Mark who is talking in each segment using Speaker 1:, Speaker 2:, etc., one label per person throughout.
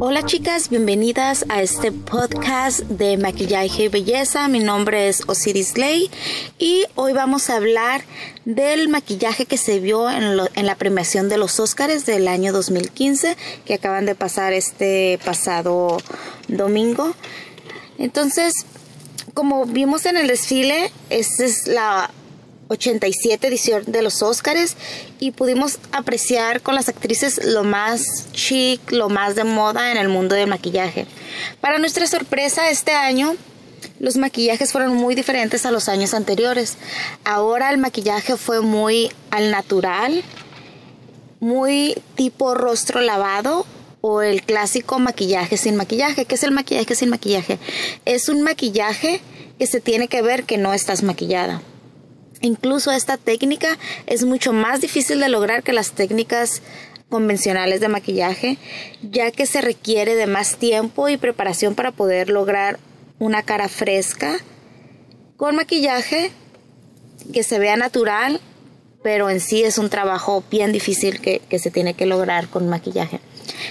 Speaker 1: Hola chicas, bienvenidas a este podcast de maquillaje y belleza. Mi nombre es Osiris Ley y hoy vamos a hablar del maquillaje que se vio en, la premiación de los Oscars del año 2015 que acaban de pasar este pasado domingo. Entonces, como vimos en el desfile, esta es la 87 edición de los Óscares y pudimos apreciar con las actrices lo más chic, lo más de moda en el mundo del maquillaje. Para nuestra sorpresa este año los maquillajes fueron muy diferentes a los años anteriores. Ahora el maquillaje fue muy al natural, muy tipo rostro lavado o el clásico maquillaje sin maquillaje. ¿Qué es el maquillaje sin maquillaje? Es un maquillaje que se tiene que ver que no estás maquillada. Incluso esta técnica es mucho más difícil de lograr que las técnicas convencionales de maquillaje, ya que se requiere de más tiempo y preparación para poder lograr una cara fresca con maquillaje que se vea natural, pero en sí es un trabajo bien difícil que, que se tiene que lograr con maquillaje.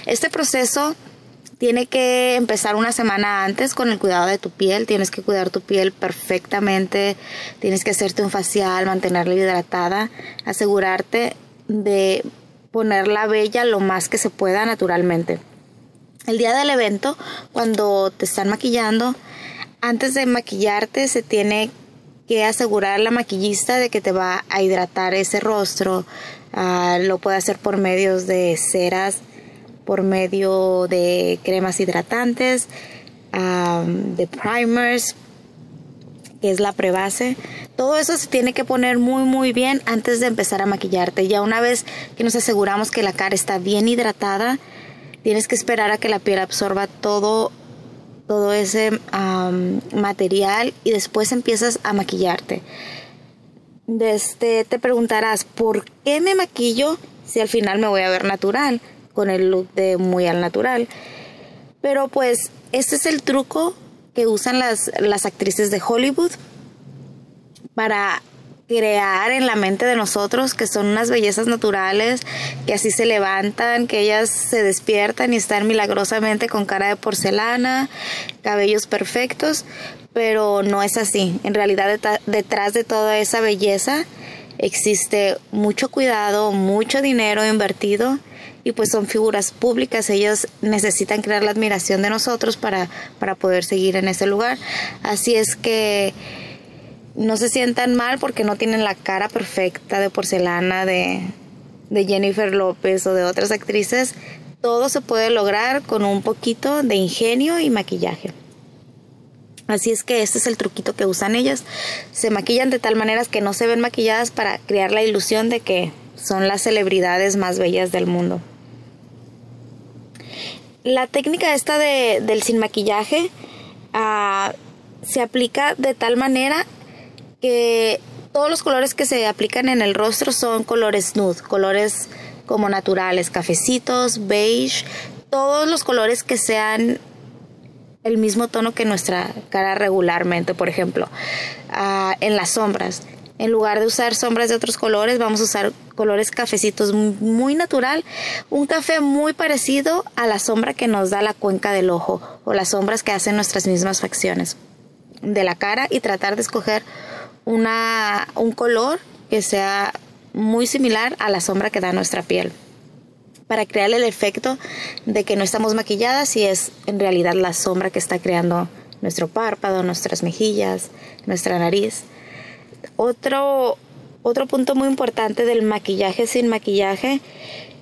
Speaker 1: Este proceso tiene que empezar una semana antes con el cuidado de tu piel. Tienes que cuidar tu piel perfectamente. Tienes que hacerte un facial, mantenerla hidratada, asegurarte de ponerla bella lo más que se pueda naturalmente. El día del evento, cuando te están maquillando, antes de maquillarte se tiene que asegurar la maquillista de que te va a hidratar ese rostro. Ah, lo puede hacer por medios de ceras por medio de cremas hidratantes, de primers, que es la prebase. Todo eso se tiene que poner muy muy bien antes de empezar a maquillarte. Ya una vez que nos aseguramos que la cara está bien hidratada, tienes que esperar a que la piel absorba todo todo ese material y después empiezas a maquillarte. Desde te preguntarás, ¿por qué me maquillo si al final me voy a ver natural? Con el look de muy al natural. Pero pues este es el truco que usan las, las actrices de Hollywood para crear en la mente de nosotros que son unas bellezas naturales, que así se levantan, que ellas se despiertan y están milagrosamente con cara de porcelana, cabellos perfectos, pero no es así. En realidad detrás de toda esa belleza existe mucho cuidado, mucho dinero invertido y pues son figuras públicas, ellos necesitan crear la admiración de nosotros para, para poder seguir en ese lugar. Así es que no se sientan mal porque no tienen la cara perfecta de porcelana de, de Jennifer López o de otras actrices. Todo se puede lograr con un poquito de ingenio y maquillaje. Así es que este es el truquito que usan ellas. Se maquillan de tal manera que no se ven maquilladas para crear la ilusión de que son las celebridades más bellas del mundo la técnica esta de, del sin maquillaje ah, se aplica de tal manera que todos los colores que se aplican en el rostro son colores nude, colores como naturales, cafecitos, beige, todos los colores que sean el mismo tono que nuestra cara regularmente, por ejemplo, ah, en las sombras. En lugar de usar sombras de otros colores, vamos a usar colores cafecitos muy natural. Un café muy parecido a la sombra que nos da la cuenca del ojo o las sombras que hacen nuestras mismas facciones de la cara y tratar de escoger una, un color que sea muy similar a la sombra que da nuestra piel para crear el efecto de que no estamos maquilladas y es en realidad la sombra que está creando nuestro párpado, nuestras mejillas, nuestra nariz. Otro, otro punto muy importante del maquillaje sin maquillaje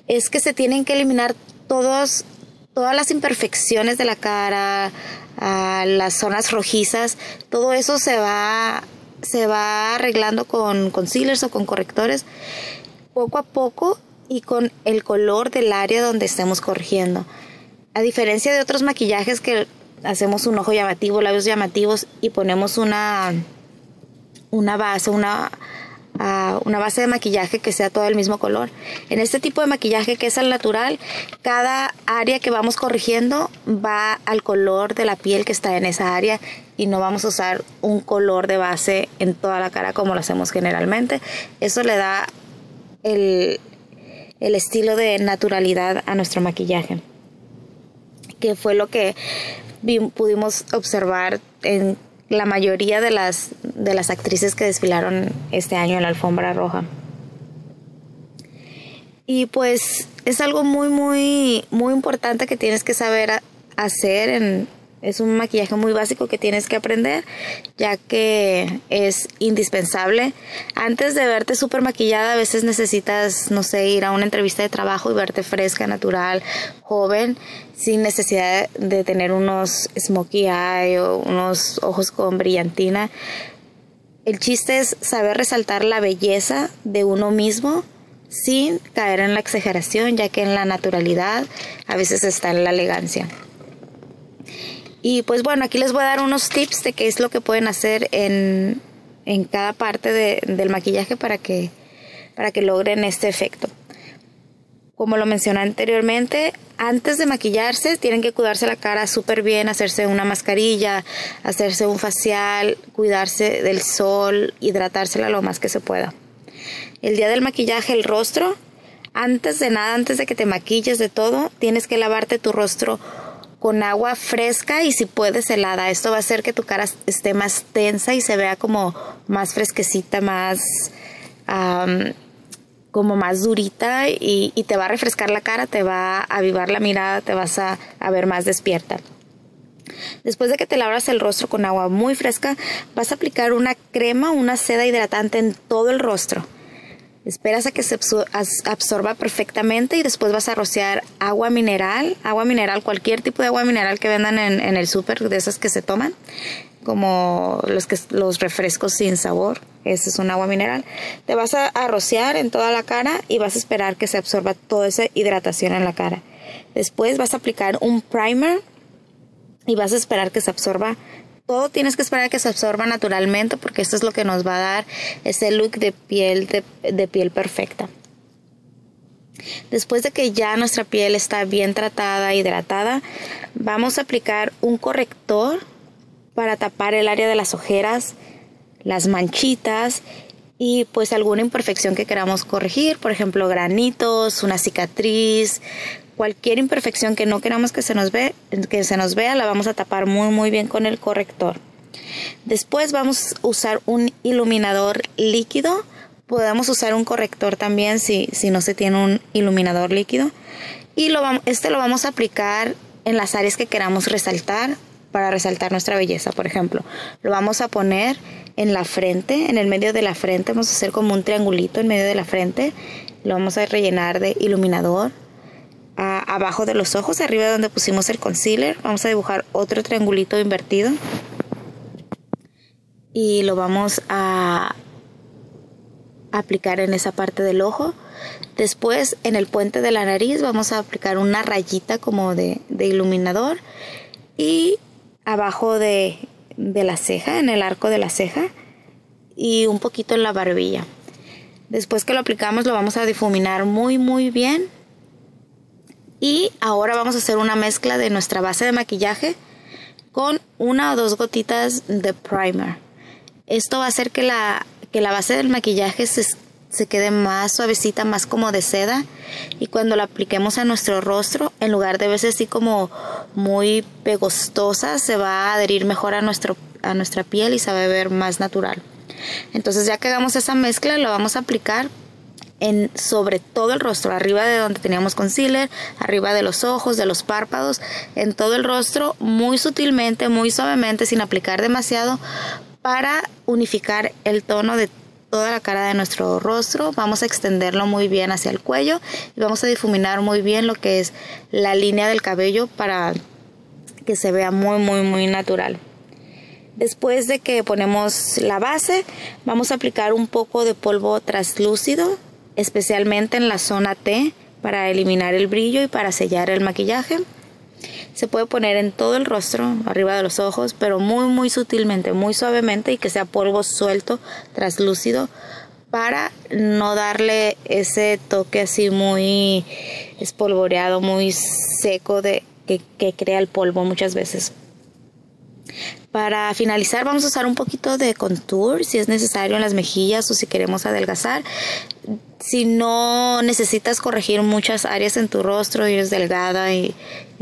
Speaker 1: es que se tienen que eliminar todos, todas las imperfecciones de la cara, las zonas rojizas, todo eso se va, se va arreglando con concealers o con correctores poco a poco y con el color del área donde estemos corrigiendo. A diferencia de otros maquillajes que hacemos un ojo llamativo, labios llamativos y ponemos una una base, una, ah, una base de maquillaje que sea todo el mismo color. En este tipo de maquillaje que es al natural, cada área que vamos corrigiendo va al color de la piel que está en esa área y no vamos a usar un color de base en toda la cara como lo hacemos generalmente. Eso le da el, el estilo de naturalidad a nuestro maquillaje, que fue lo que pudimos observar en la mayoría de las, de las actrices que desfilaron este año en la alfombra roja. Y pues es algo muy, muy, muy importante que tienes que saber hacer en, es un maquillaje muy básico que tienes que aprender, ya que es indispensable. Antes de verte súper maquillada, a veces necesitas, no sé, ir a una entrevista de trabajo y verte fresca, natural, joven, sin necesidad de tener unos smokey eye o unos ojos con brillantina. El chiste es saber resaltar la belleza de uno mismo sin caer en la exageración, ya que en la naturalidad a veces está en la elegancia. Y pues bueno, aquí les voy a dar unos tips de qué es lo que pueden hacer en, cada parte del maquillaje para que, para que logren este efecto. Como lo mencioné anteriormente, antes de maquillarse tienen que cuidarse la cara súper bien, hacerse una mascarilla, hacerse un facial, cuidarse del sol, hidratársela lo más que se pueda. El día del maquillaje, el rostro, antes de nada, antes de que te maquilles de todo, tienes que lavarte tu rostro con agua fresca y si puedes helada. Esto va a hacer que tu cara esté más tensa y se vea como más fresquecita, más como más durita y, te va a refrescar la cara, te va a avivar la mirada, te vas a, a ver más despierta. Después de que te lavas el rostro con agua muy fresca, vas a aplicar una crema, una seda hidratante en todo el rostro. Esperas a que se absorba perfectamente y después vas a rociar agua mineral, agua mineral, cualquier tipo de agua mineral que vendan en, el súper, de esas que se toman, como los, que, los refrescos sin sabor. Ese es un agua mineral. Te vas a, a rociar en toda la cara y vas a esperar que se absorba toda esa hidratación en la cara. Después vas a aplicar un primer y vas a esperar que se absorba todo tienes que esperar a que se absorba naturalmente porque esto es lo que nos va a dar ese look de piel, de, piel perfecta. Después de que ya nuestra piel está bien tratada, hidratada, vamos a aplicar un corrector para tapar el área de las ojeras, las manchitas y pues alguna imperfección que queramos corregir, por ejemplo granitos, una cicatriz, cualquier imperfección que no queramos que se nos ve, que se nos vea, la vamos a tapar muy muy bien con el corrector. Después vamos a usar un iluminador líquido. Podemos usar un corrector también si, no se tiene un iluminador líquido. Y lo, este lo vamos a aplicar en las áreas que queramos resaltar para resaltar nuestra belleza. Por ejemplo, lo vamos a poner en la frente, en el medio de la frente. Vamos a hacer como un triangulito en medio de la frente. Lo vamos a rellenar de iluminador abajo de los ojos, arriba de donde pusimos el concealer, vamos a dibujar otro triangulito invertido y lo vamos a aplicar en esa parte del ojo. Después en el puente de la nariz vamos a aplicar una rayita como de, iluminador y abajo de, de la ceja, en el arco de la ceja y un poquito en la barbilla. Después que lo aplicamos lo vamos a difuminar muy muy bien y ahora vamos a hacer una mezcla de nuestra base de maquillaje con una o dos gotitas de primer. Esto va a hacer que la, que la base del maquillaje se, se quede más suavecita, más como de seda. Y cuando la apliquemos a nuestro rostro, en lugar de verse así como muy pegostosa, se va a adherir mejor a, nuestro, a nuestra piel y se va a ver más natural. Entonces ya que hagamos esa mezcla, lo vamos a aplicar en sobre todo el rostro, arriba de donde teníamos concealer, arriba de los ojos, de los párpados, en todo el rostro, muy sutilmente, muy suavemente, sin aplicar demasiado, para unificar el tono de toda la cara de nuestro rostro. Vamos a extenderlo muy bien hacia el cuello y vamos a difuminar muy bien lo que es la línea del cabello para que se vea muy, muy, muy natural. Después de que ponemos la base, vamos a aplicar un poco de polvo translúcido especialmente en la zona T para eliminar el brillo y para sellar el maquillaje. Se puede poner en todo el rostro, arriba de los ojos, pero muy muy sutilmente, muy suavemente y que sea polvo suelto, traslúcido, para no darle ese toque así muy espolvoreado, muy seco de que, que crea el polvo muchas veces. Para finalizar vamos a usar un poquito de contour si es necesario en las mejillas o si queremos adelgazar. Si no necesitas corregir muchas áreas en tu rostro y eres delgada y,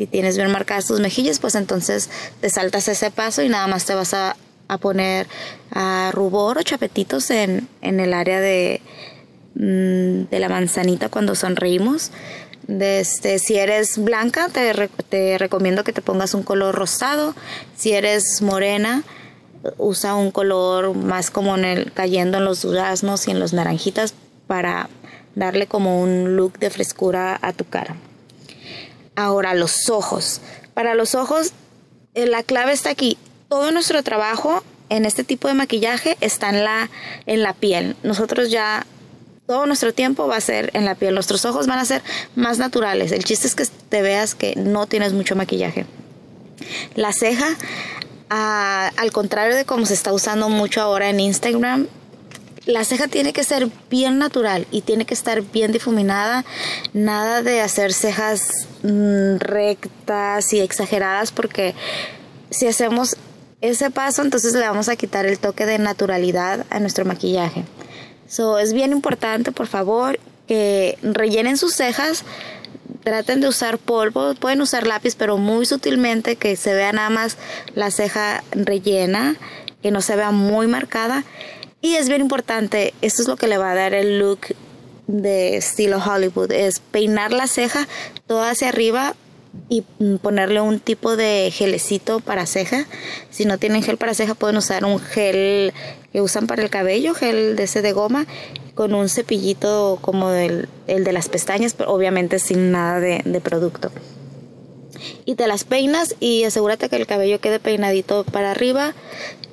Speaker 1: tienes bien marcadas tus mejillas, pues entonces te saltas ese paso y nada más te vas a, poner a rubor o chapetitos en, el área de, mm, de la manzanita cuando sonreímos. Este, si eres blanca, te, te recomiendo que te pongas un color rosado. Si eres morena, usa un color más como en cayendo en los duraznos y en los naranjitas para darle como un look de frescura a tu cara. Ahora los ojos. Para los ojos eh, la clave está aquí. Todo nuestro trabajo en este tipo de maquillaje está en la, en la piel. Nosotros ya todo nuestro tiempo va a ser en la piel. Nuestros ojos van a ser más naturales. El chiste es que te veas que no tienes mucho maquillaje. La ceja, al contrario de cómo se está usando mucho ahora en Instagram, la ceja tiene que ser bien natural y tiene que estar bien difuminada. Nada de hacer cejas mm, rectas y exageradas porque si hacemos ese paso entonces le vamos a quitar el toque de naturalidad a nuestro maquillaje. So, es bien importante, por favor, que rellenen sus cejas traten de usar polvo, pueden usar lápiz, pero muy sutilmente, que se vea nada más la ceja rellena, que no se vea muy marcada. Y es bien importante, esto es lo que le va a dar el look de estilo Hollywood, es peinar la ceja toda hacia arriba y ponerle un tipo de gelecito para ceja. Si no tienen gel para ceja, pueden usar un gel que usan para el cabello, gel de ese de goma, con un cepillito como el, el de las pestañas, pero obviamente sin nada de, de producto. Y te las peinas y asegúrate que el cabello quede peinadito para arriba.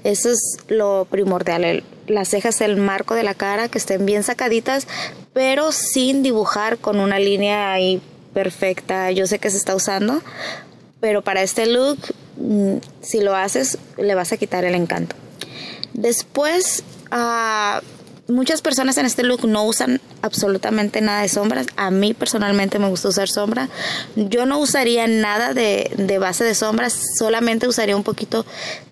Speaker 1: Eso es lo primordial. Las cejas, el marco de la cara, que estén bien sacaditas, pero sin dibujar con una línea ahí perfecta. Yo sé que se está usando, pero para este look, mm, si lo haces, le vas a quitar el encanto. Después, uh, muchas personas en este look no usan absolutamente nada de sombras. A mí personalmente me gusta usar sombra. Yo no usaría nada de, de, base de sombras, solamente usaría un poquito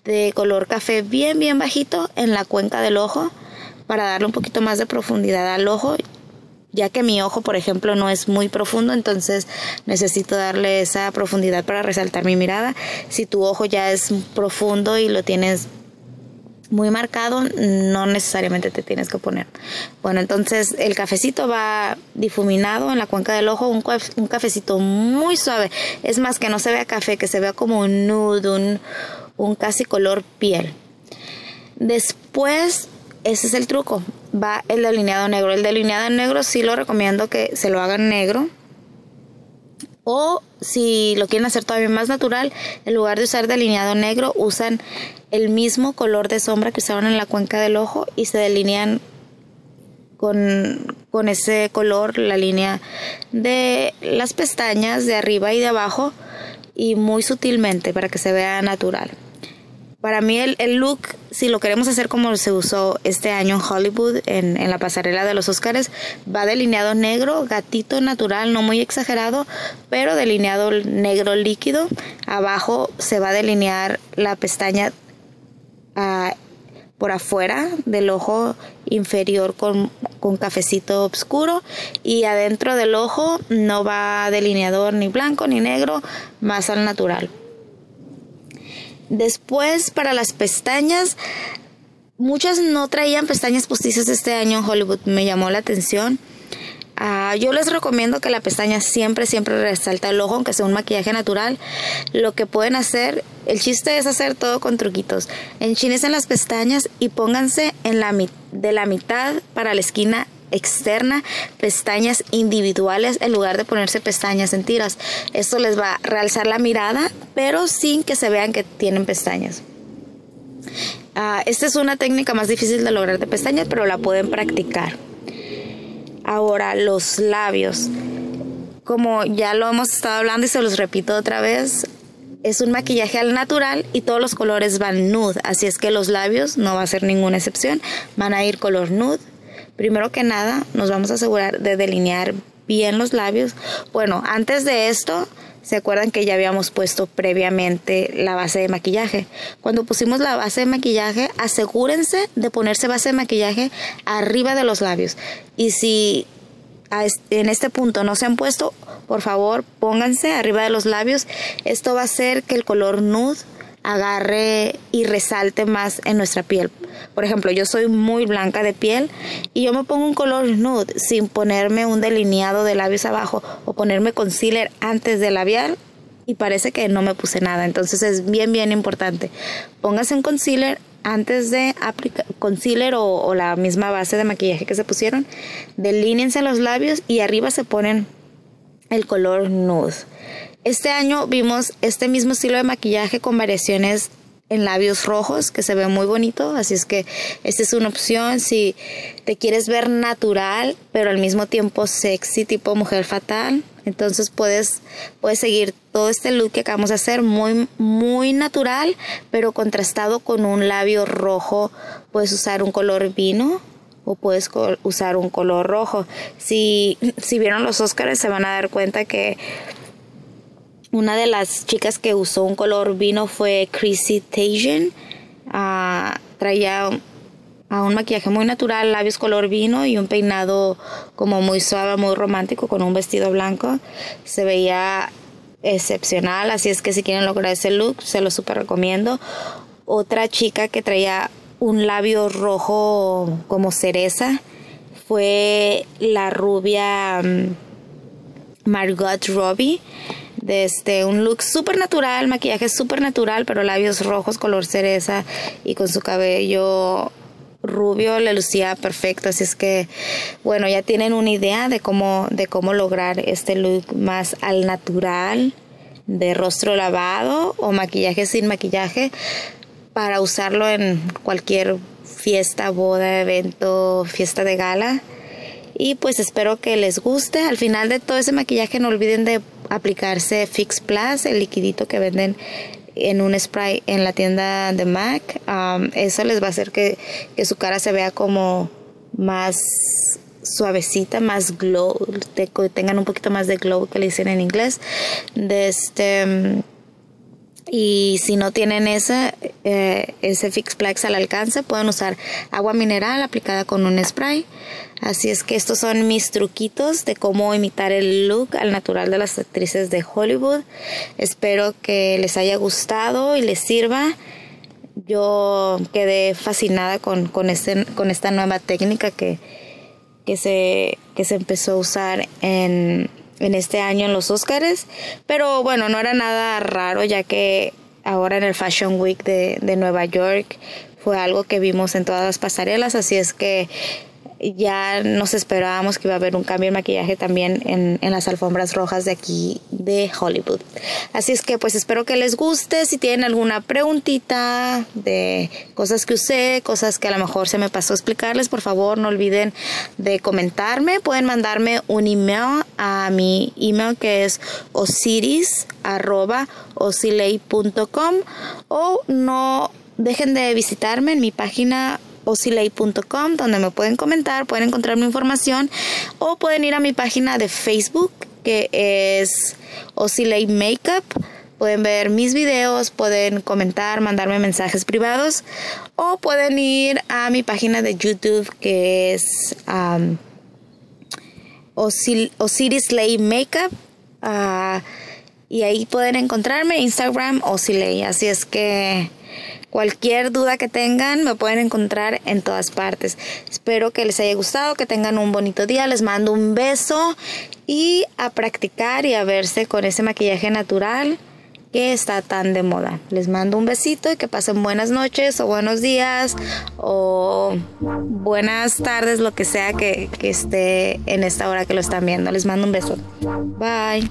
Speaker 1: de color café bien, bien bajito en la cuenca del ojo para darle un poquito más de profundidad al ojo. Ya que mi ojo, por ejemplo, no es muy profundo, entonces necesito darle esa profundidad para resaltar mi mirada. Si tu ojo ya es profundo y lo tienes muy marcado, no necesariamente te tienes que poner. Bueno, entonces el cafecito va difuminado en la cuenca del ojo, un, un cafecito muy suave. Es más que no se vea café, que se vea como un nude, un, un casi color piel. Después, ese es el truco, va el delineado negro. El delineado negro sí lo recomiendo que se lo hagan negro o si lo quieren hacer todavía más natural, en lugar de usar delineado negro, usan el mismo color de sombra que usaron en la cuenca del ojo y se delinean con, con ese color la línea de las pestañas de arriba y de abajo y muy sutilmente para que se vea natural. Para mí el, el, look, si lo queremos hacer como se usó este año en Hollywood, en, en, la pasarela de los Oscars, va delineado negro, gatito natural, no muy exagerado, pero delineado negro líquido. Abajo se va a delinear la pestaña uh, por afuera del ojo inferior con, con cafecito oscuro y adentro del ojo no va delineador ni blanco ni negro, más al natural. Después, para las pestañas, muchas no traían pestañas postizas este año en Hollywood. Me llamó la atención. Ah, yo les recomiendo que la pestaña siempre, siempre resalta el ojo, aunque sea un maquillaje natural. Lo que pueden hacer, el chiste es hacer todo con truquitos. Enchines en las pestañas y pónganse en la, de la mitad para la esquina externa, pestañas individuales en lugar de ponerse pestañas en tiras. Esto les va a realzar la mirada, pero sin que se vean que tienen pestañas. Ah, esta es una técnica más difícil de lograr de pestañas, pero la pueden practicar. Ahora, los labios. Como ya lo hemos estado hablando y se los repito otra vez, es un maquillaje al natural y todos los colores van nude, así es que los labios no va a ser ninguna excepción, van a ir color nude, Primero que nada, nos vamos a asegurar de delinear bien los labios. Bueno, antes de esto, se acuerdan que ya habíamos puesto previamente la base de maquillaje. Cuando pusimos la base de maquillaje, asegúrense de ponerse base de maquillaje arriba de los labios. Y si en este punto no se han puesto, por favor pónganse arriba de los labios. Esto va a hacer que el color nude agarre y resalte más en nuestra piel. Por ejemplo, yo soy muy blanca de piel y yo me pongo un color nude sin ponerme un delineado de labios abajo o ponerme concealer antes del labial y parece que no me puse nada. Entonces es bien, bien importante. Póngase un concealer antes de aplicar concealer o, la misma base de maquillaje que se pusieron. Delínense los labios y arriba se ponen el color nude. Este año vimos este mismo estilo de maquillaje con variaciones en labios rojos que se ve muy bonito, así es que esta es una opción si te quieres ver natural, pero al mismo tiempo sexy tipo mujer fatal, entonces puedes puedes seguir todo este look que acabamos de hacer muy muy natural, pero contrastado con un labio rojo, puedes usar un color vino o puedes usar un color rojo. Si si vieron los Oscars se van a dar cuenta que una de las chicas que usó un color vino fue Chrissy Teigen. Ah, traía a un maquillaje muy natural, labios color vino y un peinado como muy suave, muy romántico con un vestido blanco. Se veía excepcional, así es que si quieren lograr ese look, se lo super recomiendo. Otra chica que traía un labio rojo como cereza fue la rubia mm, Margot Robbie este un look súper natural, maquillaje súper natural, pero labios rojos color cereza y con su cabello rubio le lucía perfecto, así es que bueno, ya tienen una idea de cómo de cómo lograr este look más al natural de rostro lavado o maquillaje sin maquillaje para usarlo en cualquier fiesta, boda, evento, fiesta de gala. Y pues espero que les guste. Al final de todo ese maquillaje no olviden de aplicarse Fix Plus, el liquidito que venden en un spray en la tienda de MAC. Eso les va a hacer que, su cara se vea como más suavecita, más glow, que tengan un poquito más de glow que le dicen en inglés. De este y si no tienen ese, eh, ese Fix Plex al alcance, pueden usar agua mineral aplicada con un spray. Así es que estos son mis truquitos de cómo imitar el look al natural de las actrices de Hollywood. Espero que les haya gustado y les sirva. Yo quedé fascinada con, con, este, con esta nueva técnica que, que, se, que se empezó a usar en, en este año en los Oscars. Pero bueno, no era nada raro ya que ahora en el Fashion Week de, de Nueva York fue algo que vimos en todas las pasarelas, así es que ya nos esperábamos que iba a haber un cambio de maquillaje también en, en, las alfombras rojas de aquí de Hollywood. Así es que pues espero que les guste. Si tienen alguna preguntita de cosas que usé, cosas que a lo mejor se me pasó explicarles, por favor no olviden de comentarme. Pueden mandarme un email a mi email que es osiris o no dejen de visitarme en mi página osilei.com donde me pueden comentar, pueden encontrar mi información o pueden ir a mi página de Facebook que es Osilei Makeup. Pueden ver mis videos, pueden comentar, mandarme mensajes privados o pueden ir a mi página de YouTube que es um, Makeup. Uh, y ahí pueden encontrarme Instagram Osilei. Así es que Cualquier duda que tengan me pueden encontrar en todas partes. Espero que les haya gustado, que tengan un bonito día. Les mando un beso y a practicar y a verse con ese maquillaje natural que está tan de moda. Les mando un besito y que pasen buenas noches o buenos días o buenas tardes, lo que sea que, esté en esta hora que lo están viendo. Les mando un beso. Bye.